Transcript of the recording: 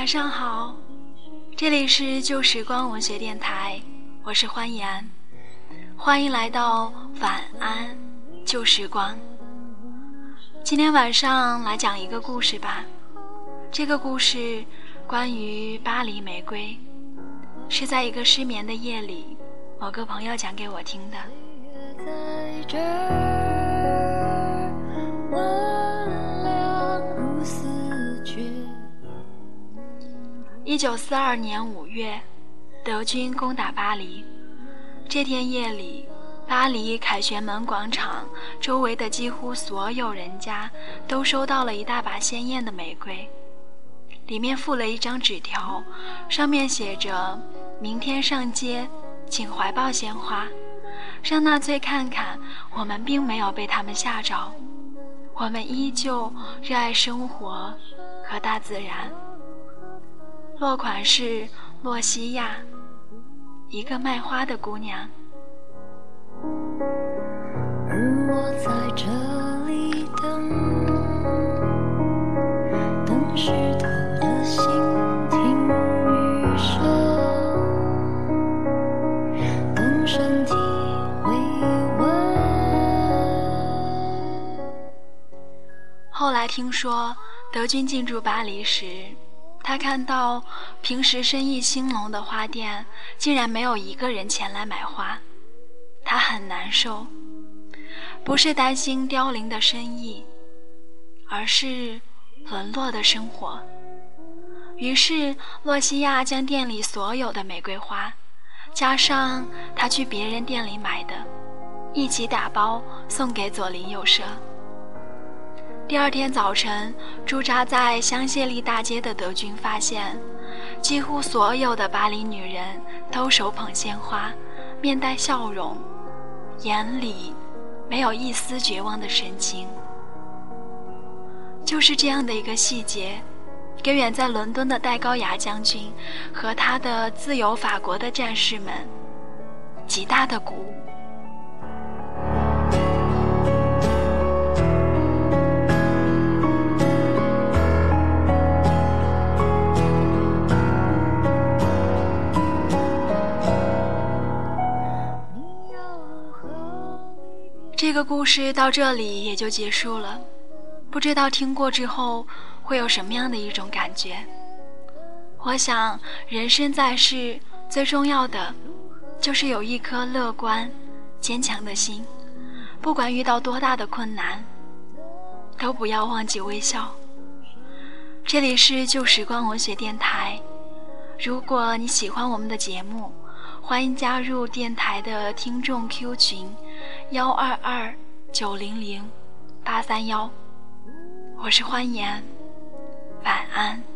晚上好，这里是旧时光文学电台，我是欢颜，欢迎来到晚安旧时光。今天晚上来讲一个故事吧，这个故事关于巴黎玫瑰，是在一个失眠的夜里，某个朋友讲给我听的。一九四二年五月，德军攻打巴黎。这天夜里，巴黎凯旋门广场周围的几乎所有人家都收到了一大把鲜艳的玫瑰，里面附了一张纸条，上面写着：“明天上街，请怀抱鲜花，让纳粹看看我们并没有被他们吓着，我们依旧热爱生活和大自然。”落款是洛西亚，一个卖花的姑娘。而我在这里等，等湿透的心听雨声，等身体回温。后来听说德军进驻巴黎时。他看到平时生意兴隆的花店，竟然没有一个人前来买花，他很难受。不是担心凋零的生意，而是沦落的生活。于是，洛西亚将店里所有的玫瑰花，加上他去别人店里买的，一起打包送给左邻右舍。第二天早晨，驻扎在香榭丽大街的德军发现，几乎所有的巴黎女人都手捧鲜花，面带笑容，眼里没有一丝绝望的神情。就是这样的一个细节，给远在伦敦的戴高牙将军和他的自由法国的战士们极大的鼓舞。这个故事到这里也就结束了，不知道听过之后会有什么样的一种感觉。我想，人生在世最重要的就是有一颗乐观、坚强的心，不管遇到多大的困难，都不要忘记微笑。这里是旧时光文学电台，如果你喜欢我们的节目，欢迎加入电台的听众 Q 群。幺二二九零零八三幺，我是欢颜，晚安。